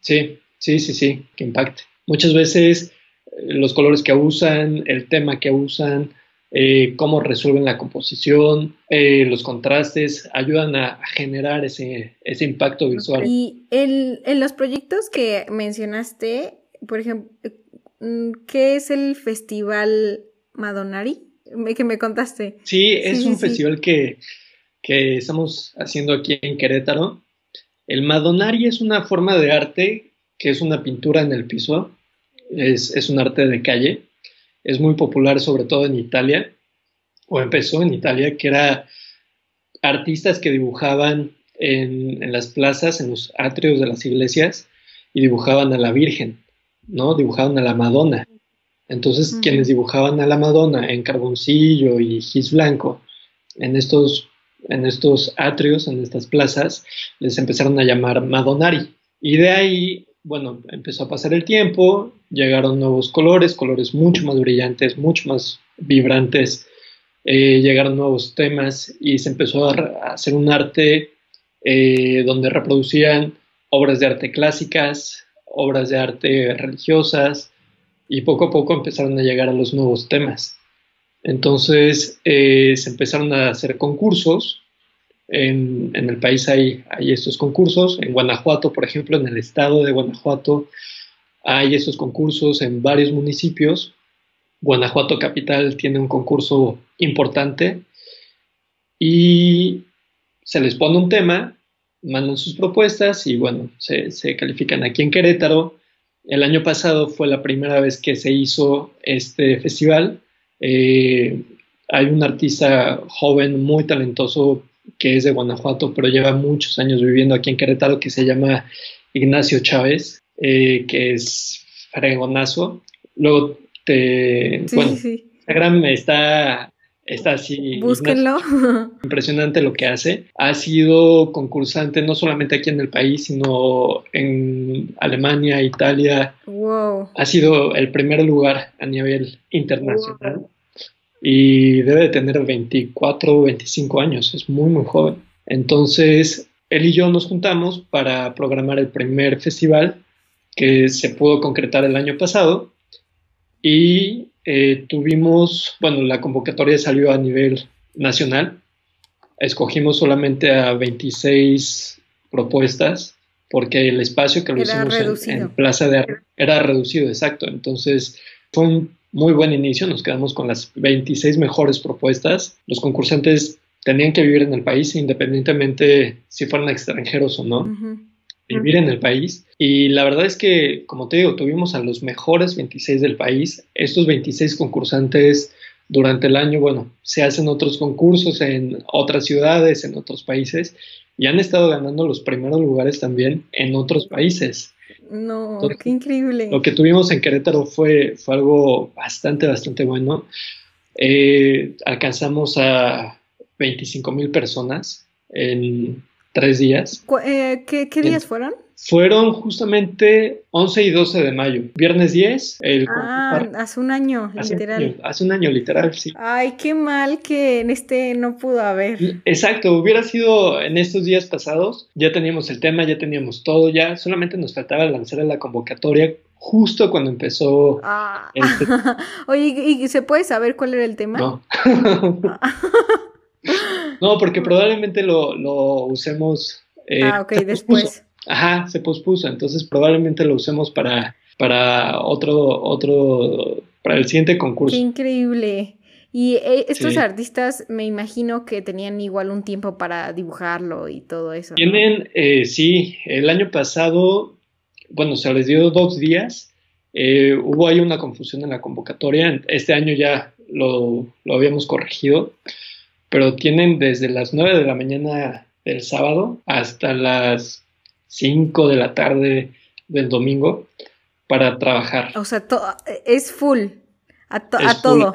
sí, sí, sí, sí, que impacte. Muchas veces eh, los colores que usan, el tema que usan, eh, cómo resuelven la composición, eh, los contrastes, ayudan a, generar ese, ese, impacto visual. Y el, en los proyectos que mencionaste, por ejemplo, ¿qué es el Festival Madonari? que me contaste. Sí, es un festival que, estamos haciendo aquí en Querétaro. El Madonari es una forma de arte que es una pintura en el piso, es, un arte de calle, es muy popular sobre todo en Italia, o empezó en Italia, que era artistas que dibujaban en, las plazas, en los atrios de las iglesias, y dibujaban a la Virgen, ¿no? Dibujaban a la Madonna. Entonces, quienes dibujaban a la Madonna en carboncillo y gis blanco, en estos, en estos atrios, en estas plazas, les empezaron a llamar Madonari. Y de ahí, bueno, empezó a pasar el tiempo, llegaron nuevos colores, colores mucho más brillantes, mucho más vibrantes, eh, llegaron nuevos temas y se empezó a, hacer un arte eh, donde reproducían obras de arte clásicas, obras de arte religiosas y poco a poco empezaron a llegar a los nuevos temas. Entonces eh, se empezaron a hacer concursos. En, en el país hay, hay, estos concursos. En Guanajuato, por ejemplo, en el estado de Guanajuato, hay estos concursos en varios municipios. Guanajuato Capital tiene un concurso importante y se les pone un tema, mandan sus propuestas y bueno, se, califican aquí en Querétaro. El año pasado fue la primera vez que se hizo este festival. Eh, hay un artista joven muy talentoso que es de Guanajuato, pero lleva muchos años viviendo aquí en Querétaro, que se llama Ignacio Chávez, eh, que es fregonazo. Luego te... bueno, Instagram está está así. Búsquenlo. Impresionante lo que hace. Ha sido concursante no solamente aquí en el país, sino en Alemania, Italia. Wow. Ha sido el primer lugar a nivel internacional. Y debe de tener 24 o 25 años, es muy, muy joven. Entonces, él y yo nos juntamos para programar el primer festival que se pudo concretar el año pasado. Y eh, tuvimos, bueno, la convocatoria salió a nivel nacional. Escogimos solamente a 26 propuestas porque el espacio que lo hicimos en, Plaza de Arte era reducido, exacto. Entonces fue un muy buen inicio, nos quedamos con las 26 mejores propuestas. Los concursantes tenían que vivir en el país independientemente si fueran extranjeros o no vivir en el país. Y la verdad es que, como te digo, tuvimos a los mejores 26 del país. Estos 26 concursantes durante el año, bueno, se hacen otros concursos en otras ciudades, en otros países, y han estado ganando los primeros lugares también en otros países. No, qué increíble. Lo que tuvimos en Querétaro fue, fue algo bastante, bastante bueno. Eh, alcanzamos a 25 mil personas en, tres días. Eh, ¿Qué, días fueron? Fueron justamente 11 y 12 de mayo. Viernes 10. El ah, hace un año, literal. hace un año, literal, sí. Ay, qué mal que en este no pudo haber. Exacto, hubiera sido en estos días pasados. Ya teníamos el tema, ya teníamos todo, ya solamente nos faltaba lanzar la convocatoria justo cuando empezó. Ah. Oye, ¿y se puede saber cuál era el tema? No. No, porque probablemente lo, lo usemos. Eh, ah, ok, después. Ajá, se pospuso, entonces probablemente lo usemos para, para otro, otro, para el siguiente concurso. Qué increíble. Y eh, estos artistas me imagino que tenían igual un tiempo para dibujarlo y todo eso. Tienen, eh, sí, el año pasado, bueno, se les dio dos días. hubo ahí una confusión en la convocatoria. Este año ya lo, lo habíamos corregido pero tienen desde las 9 de la mañana del sábado hasta las 5 de la tarde del domingo para trabajar. O sea, es full, a, todo.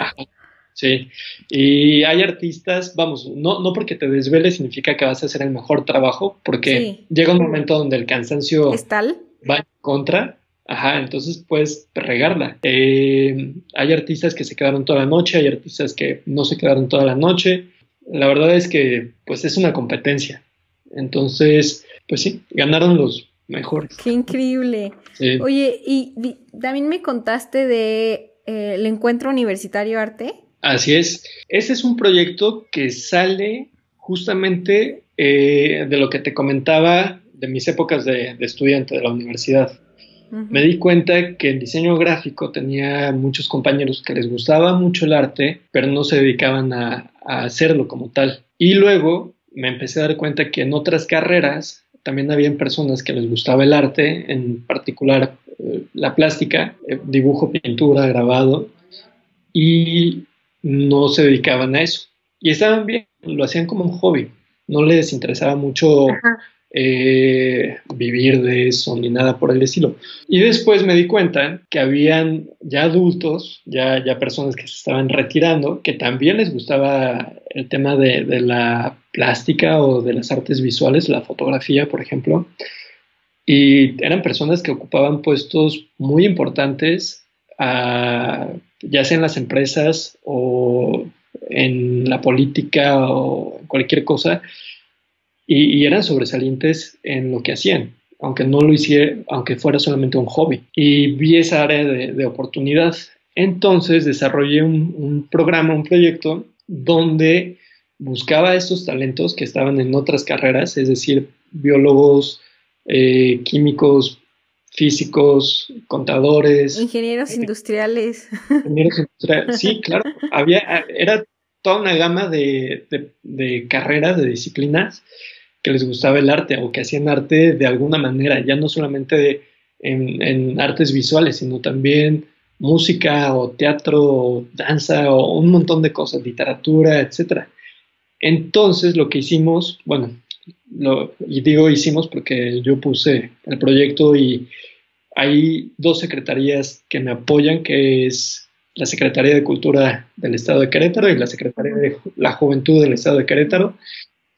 sí, y hay artistas, vamos, no, no porque te desveles significa que vas a hacer el mejor trabajo, porque llega un momento donde el cansancio va en contra. Ajá, entonces puedes regarla. Eh, hay artistas que se quedaron toda la noche, hay artistas que no se quedaron toda la noche la verdad es que pues es una competencia. Entonces, pues sí, ganaron los mejores. Qué increíble. Oye, y, también me contaste de eh, el encuentro universitario arte. Así es. Ese es un proyecto que sale justamente eh, de lo que te comentaba de mis épocas de, estudiante de la universidad. Me di cuenta que el diseño gráfico tenía muchos compañeros que les gustaba mucho el arte, pero no se dedicaban a, hacerlo como tal. Y luego me empecé a dar cuenta que en otras carreras también habían personas que les gustaba el arte, en particular eh, la plástica, eh, dibujo, pintura, grabado, y no se dedicaban a eso. Y estaban bien, lo hacían como un hobby. no les interesaba mucho eh, vivir de eso ni nada por el estilo. Y después me di cuenta que habían ya adultos, ya, ya personas que se estaban retirando, que también les gustaba el tema de, de la plástica o de las artes visuales, la fotografía, por ejemplo. Y eran personas que ocupaban puestos muy importantes, ah, ya sea en las empresas o en la política o cualquier cosa, y, eran sobresalientes en lo que hacían, aunque no lo hiciera, aunque fuera solamente un hobby. Y vi esa área de, oportunidad. Entonces desarrollé un, programa, un proyecto donde buscaba estos talentos que estaban en otras carreras, es decir, biólogos, eh, químicos, físicos, contadores. Ingenieros eh, industriales. Ingenieros industriales, sí, claro. Había, era toda una gama de, de carreras, de disciplinas que les gustaba el arte o que hacían arte de alguna manera, ya no solamente en, artes visuales, sino también música o teatro o danza o un montón de cosas, literatura, etc. Entonces lo que hicimos, bueno, y digo hicimos porque yo puse el proyecto y hay dos secretarías que me apoyan, que es la Secretaría de Cultura del Estado de Querétaro y la Secretaría de la Juventud del Estado de Querétaro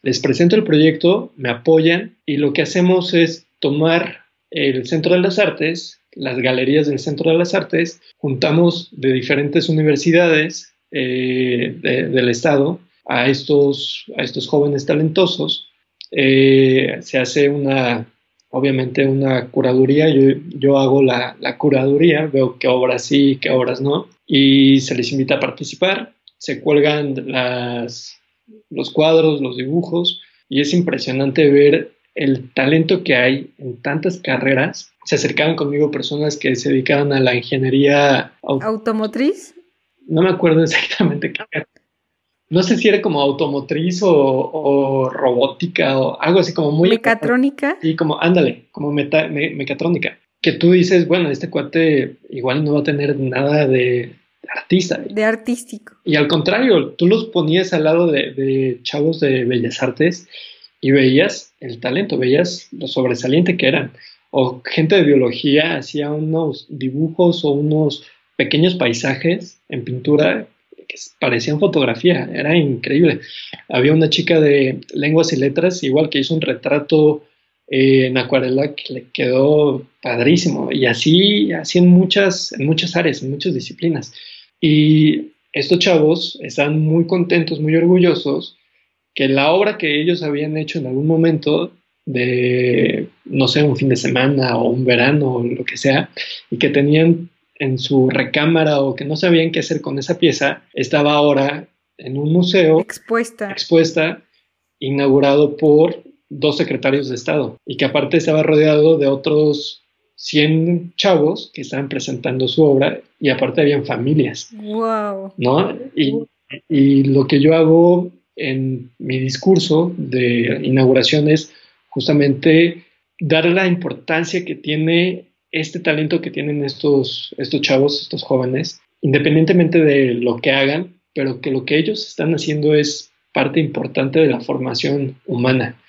les presento el proyecto, me apoyan y lo que hacemos es tomar el Centro de las Artes, las galerías del Centro de las Artes, juntamos de diferentes universidades eh, del Estado a estos, a estos jóvenes talentosos. Eh, se hace una, obviamente, una curaduría. Yo, yo hago la, la, curaduría, veo qué obras sí, qué obras no, y se les invita a participar. Se cuelgan las, los cuadros, los dibujos, y es impresionante ver el talento que hay en tantas carreras. Se acercaban conmigo personas que se dedicaban a la ingeniería automotriz. No me acuerdo exactamente qué era. No sé si era como automotriz o, robótica o algo así como muy... Mecatrónica. Sí, como, ándale, como mecatrónica. Que tú dices, bueno, este cuate igual no va a tener nada de artista. De artístico. Y al contrario, tú los ponías al lado de, chavos de bellas artes y veías el talento, veías lo sobresaliente que eran. O gente de biología hacía unos dibujos o unos pequeños paisajes en pintura que parecían fotografía, era increíble. Había una chica de lenguas y letras, igual que hizo un retrato eh, en acuarela que le quedó padrísimo. Y así, así en muchas, en muchas áreas, en muchas disciplinas. Y estos chavos están muy contentos, muy orgullosos que la obra que ellos habían hecho en algún momento de, no sé, un fin de semana o un verano o lo que sea, y que tenían en su recámara o que no sabían qué hacer con esa pieza, estaba ahora en un museo expuesta, expuesta inaugurado por dos secretarios de Estado y que aparte estaba rodeado de otros 100 chavos que estaban presentando su obra y aparte habían familias. Wow. ¿No? Y, y lo que yo hago en mi discurso de inauguración es justamente dar la importancia que tiene este talento que tienen estos, estos chavos, estos jóvenes, independientemente de lo que hagan, pero que lo que ellos están haciendo es parte importante de la formación humana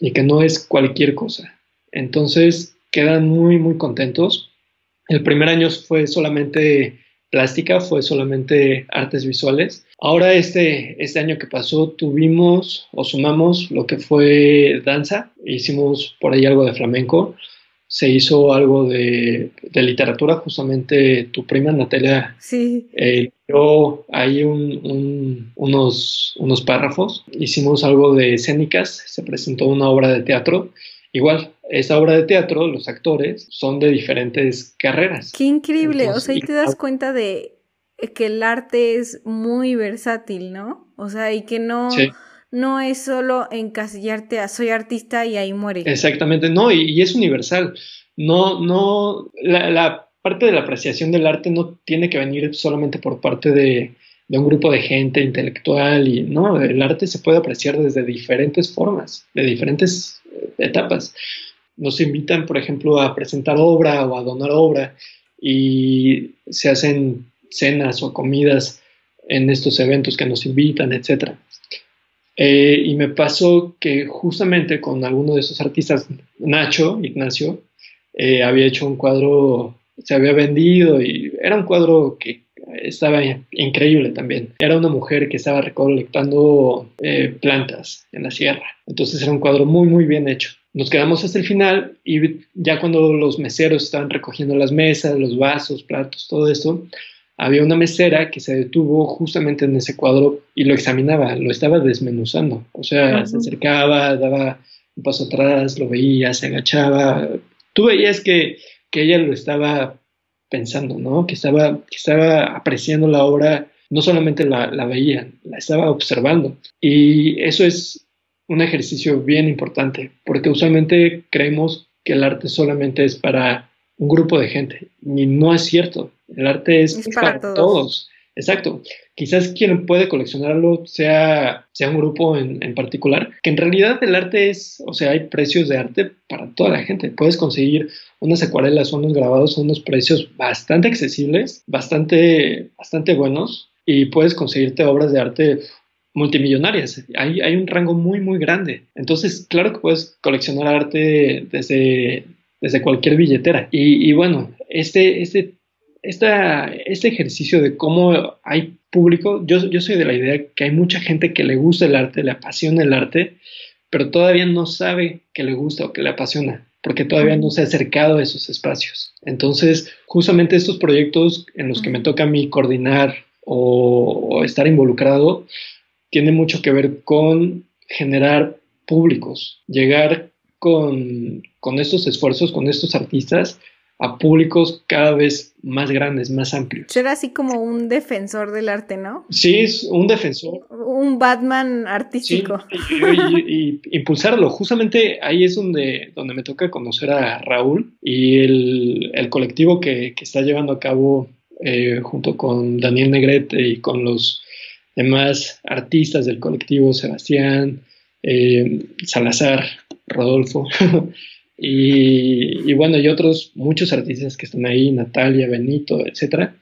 y que no es cualquier cosa. Entonces, quedan muy, muy contentos. El primer año fue solamente plástica, fue solamente artes visuales. Ahora este, este año que pasó tuvimos o sumamos lo que fue danza, hicimos por ahí algo de flamenco, se hizo algo de, literatura, justamente tu prima Natalia sí. eh, ahí unos, unos párrafos, hicimos algo de escénicas, se presentó una obra de teatro Igual, esa obra de teatro, los actores son de diferentes carreras. Qué increíble, o sea, y te das cuenta de que el arte es muy versátil, ¿no? O sea, y que no, no es solo encasillarte a soy artista y ahí muere. Exactamente, no, y, es universal. No, no, la, la, parte de la apreciación del arte no tiene que venir solamente por parte de, de un grupo de gente intelectual y no, el arte se puede apreciar desde diferentes formas, de diferentes etapas. Nos invitan, por ejemplo, a presentar obra o a donar obra y se hacen cenas o comidas en estos eventos que nos invitan, etc. Eh, y me pasó que justamente con alguno de esos artistas, Nacho, Ignacio, eh, había hecho un cuadro, se había vendido y era un cuadro que estaba increíble también. Era una mujer que estaba recolectando eh, plantas en la sierra. Entonces era un cuadro muy, muy bien hecho. Nos quedamos hasta el final y ya cuando los meseros estaban recogiendo las mesas, los vasos, platos, todo esto, había una mesera que se detuvo justamente en ese cuadro y lo examinaba, lo estaba desmenuzando. O sea, se acercaba, daba un paso atrás, lo veía, se agachaba. Tú veías que, que ella lo estaba pensando, ¿no? Que estaba, que estaba apreciando la obra, no solamente la, la veía, la estaba observando. Y eso es un ejercicio bien importante, porque usualmente creemos que el arte solamente es para un grupo de gente, y no es cierto. El arte es, para, todos. Exacto. Quizás quien puede coleccionarlo sea, sea un grupo en, en, particular, que en realidad el arte es, o sea, hay precios de arte para toda la gente. Puedes conseguir unas acuarelas unos grabados unos precios bastante accesibles, bastante, bastante buenos, y puedes conseguirte obras de arte multimillonarias. Hay, hay un rango muy, muy grande. Entonces, claro que puedes coleccionar arte desde, desde cualquier billetera. Y, y bueno, este, este este ejercicio de cómo hay público, yo, yo soy de la idea que hay mucha gente que le gusta el arte, le apasiona el arte, pero todavía no sabe que le gusta o que le apasiona, porque todavía no se ha acercado a esos espacios. Entonces, justamente estos proyectos en los que me toca a mí coordinar o, estar involucrado, tiene mucho que ver con generar públicos, llegar con, con estos esfuerzos, con estos artistas, a públicos cada vez más grandes, más amplios. Ser así como un defensor del arte, ¿no? Sí, es un defensor. Un Batman artístico. y, impulsarlo. Justamente ahí es donde, donde me toca conocer a Raúl y el, colectivo que, está llevando a cabo eh, junto con Daniel Negrete y con los demás artistas del colectivo, Sebastián, eh, Salazar, Rodolfo. Y, bueno, y otros, muchos artistas que están ahí, Natalia, Benito, etcétera,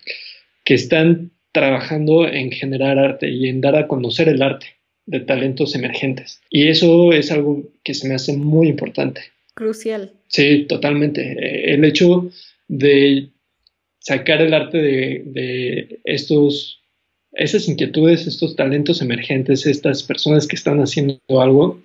que están trabajando en generar arte y en dar a conocer el arte de talentos emergentes. Y eso es algo que se me hace muy importante. Crucial. Sí, totalmente. El hecho de sacar el arte de, de estos, esas inquietudes, estos talentos emergentes, estas personas que están haciendo algo,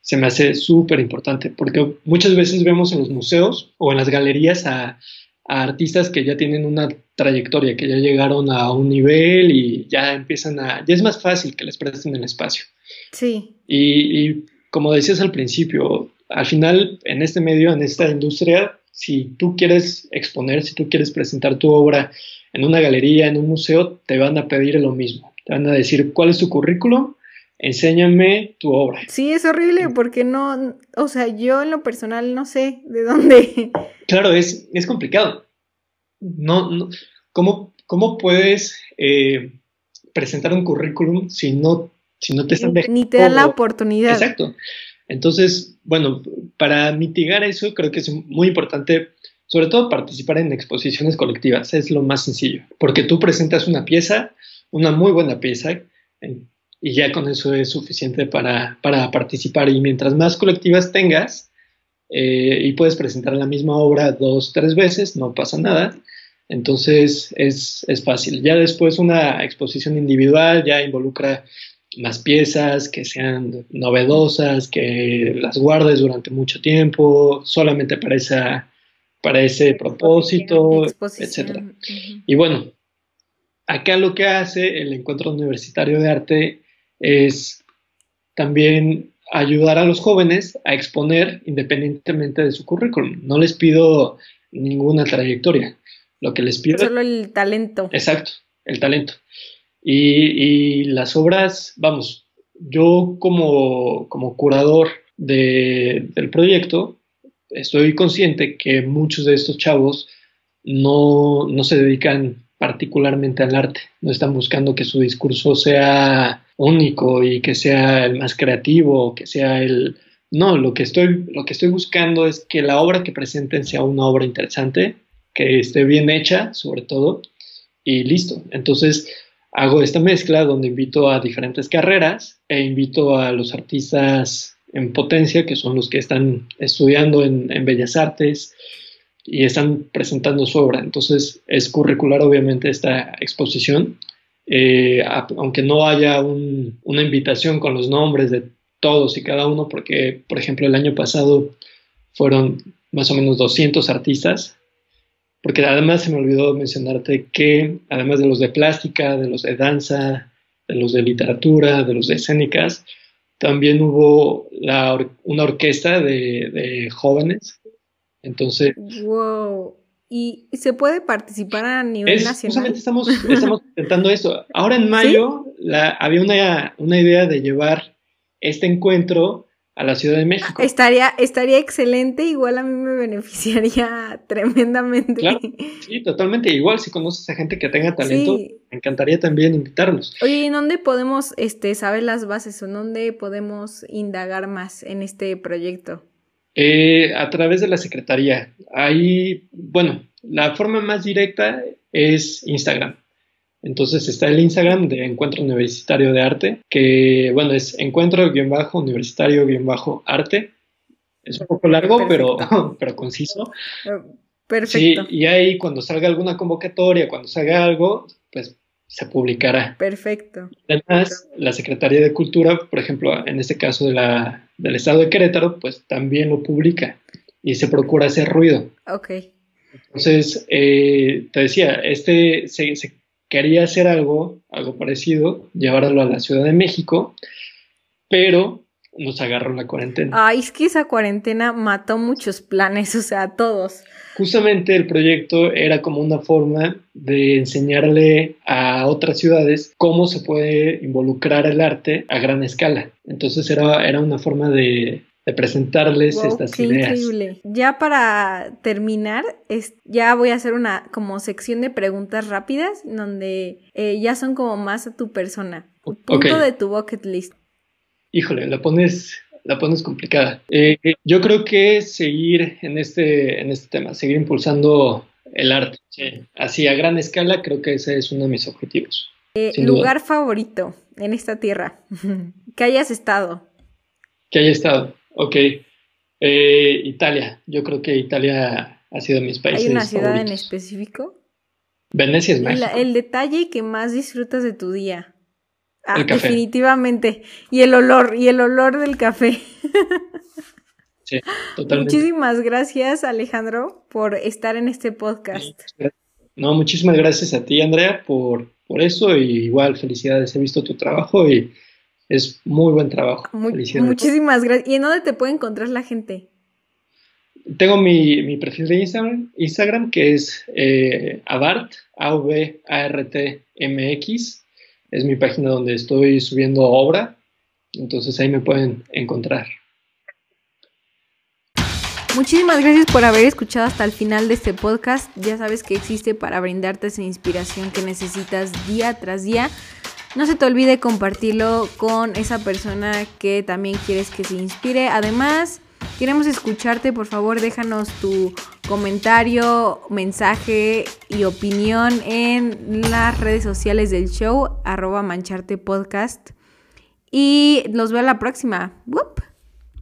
se me hace súper importante, porque muchas veces vemos en los museos o en las galerías a, artistas que ya tienen una trayectoria, que ya llegaron a un nivel y ya empiezan a, ya es más fácil que les presten el espacio. Sí. Y, y como decías al principio, al final en este medio, en esta industria, si tú quieres exponer, si tú quieres presentar tu obra en una galería, en un museo, te van a pedir lo mismo. Te van a decir cuál es tu currículum enséñame tu obra. Sí, es horrible porque no, o sea, yo en lo personal no sé de dónde. Claro, es, es complicado. No, no, ¿cómo, cómo puedes eh, presentar un currículum si no, si no te están dejando? Ni te dan la oportunidad. Exacto. Entonces, bueno, para mitigar eso creo que es muy importante, sobre todo participar en exposiciones colectivas, es lo más sencillo, porque tú presentas una pieza, una muy buena pieza, y ya con eso es suficiente para, participar. Y mientras más colectivas tengas eh, y puedes presentar la misma obra dos, tres veces, no pasa nada. Entonces es, fácil. Ya después una exposición individual ya involucra más piezas que sean novedosas, que las guardes durante mucho tiempo, solamente para, esa, para ese propósito, etc. Y bueno, acá lo que hace el Encuentro Universitario de Arte es también ayudar a los jóvenes a exponer independientemente de su currículum. No les pido ninguna trayectoria. Lo que les pido... Solo el talento. Exacto, el talento. Y, las obras, vamos, yo como, como curador del proyecto, estoy consciente que muchos de estos chavos no, no se dedican particularmente al arte, no están buscando que su discurso sea único y que sea el más creativo, que sea el... No, lo que estoy, lo que estoy buscando es que la obra que presenten sea una obra interesante, que esté bien hecha, sobre todo, y listo. Entonces, hago esta mezcla donde invito a diferentes carreras e invito a los artistas en potencia, que son los que están estudiando en, Bellas Artes y están presentando su obra. Entonces es curricular obviamente esta exposición, eh, aunque no haya una invitación con los nombres de todos y cada uno, porque por ejemplo el año pasado fueron más o menos 200 artistas, porque además se me olvidó mencionarte que además de los de plástica, de los de danza, de los de literatura, de los de escénicas, también hubo una orquesta de, jóvenes. Entonces. ¡Wow! ¿Y se puede participar a nivel nacional? Justamente estamos, estamos intentando eso. Ahora en mayo había una, una idea de llevar este encuentro a la Ciudad de México. Estaría, estaría excelente, igual a mí me beneficiaría tremendamente. Claro, sí, totalmente. Igual si conoces a gente que tenga talento, me encantaría también invitarlos. Oye, ¿y dónde podemos este, saber las bases o dónde podemos indagar más en este proyecto? Eh, a través de la Secretaría. Ahí, bueno, la forma más directa es Instagram. Entonces está el Instagram de Encuentro Universitario de Arte, que bueno, es encuentro-universitario-arte. Es un poco largo, pero, pero conciso. Perfecto. Sí, y ahí cuando salga alguna convocatoria, cuando salga algo, pues se publicará. Perfecto. Además, la Secretaría de Cultura, por ejemplo, en este caso de la, del Estado de Querétaro, pues también lo publica y se procura hacer ruido. Ok. Entonces, eh, te decía, este se, se quería hacer algo, algo parecido, llevarlo a la Ciudad de México, pero nos agarró la cuarentena. Ay, es que esa cuarentena mató muchos planes, o sea, todos. Justamente el proyecto era como una forma de enseñarle a otras ciudades cómo se puede involucrar el arte a gran escala. Entonces era, era una forma de, de presentarles estas qué ideas. Increíble. Ya para terminar, es, ya voy a hacer una como sección de preguntas rápidas donde eh, ya son como más a tu persona. Punto de tu bucket list. Híjole, la pones, la pones complicada. Eh, yo creo que seguir en este, en este tema, seguir impulsando el arte. Así a gran escala, creo que ese es uno de mis objetivos. Eh, lugar favorito en esta tierra. que hayas estado. Que haya estado. Ok. Eh, Italia. Yo creo que Italia ha sido mis países. ¿Hay una ciudad en específico? Venecia es México. El, detalle que más disfrutas de tu día. Ah, definitivamente. Y el olor, y el olor del café. sí, totalmente. Muchísimas gracias, Alejandro, por estar en este podcast. No, muchísimas gracias a ti, Andrea, por, por eso. Y igual, felicidades. He visto tu trabajo y es muy buen trabajo. muchísimas gracias. ¿Y en dónde te puede encontrar la gente? Tengo mi, perfil de Instagram, Instagram que es eh, Avart, A-V-A-R-T-M-X. Es mi página donde estoy subiendo obra. Entonces ahí me pueden encontrar. Muchísimas gracias por haber escuchado hasta el final de este podcast. Ya sabes que existe para brindarte esa inspiración que necesitas día tras día. No se te olvide compartirlo con esa persona que también quieres que se inspire. Además, queremos escucharte. Por favor, déjanos tu comentario, mensaje y opinión en las redes sociales del show, arroba mancharte podcast. Y los veo a la próxima.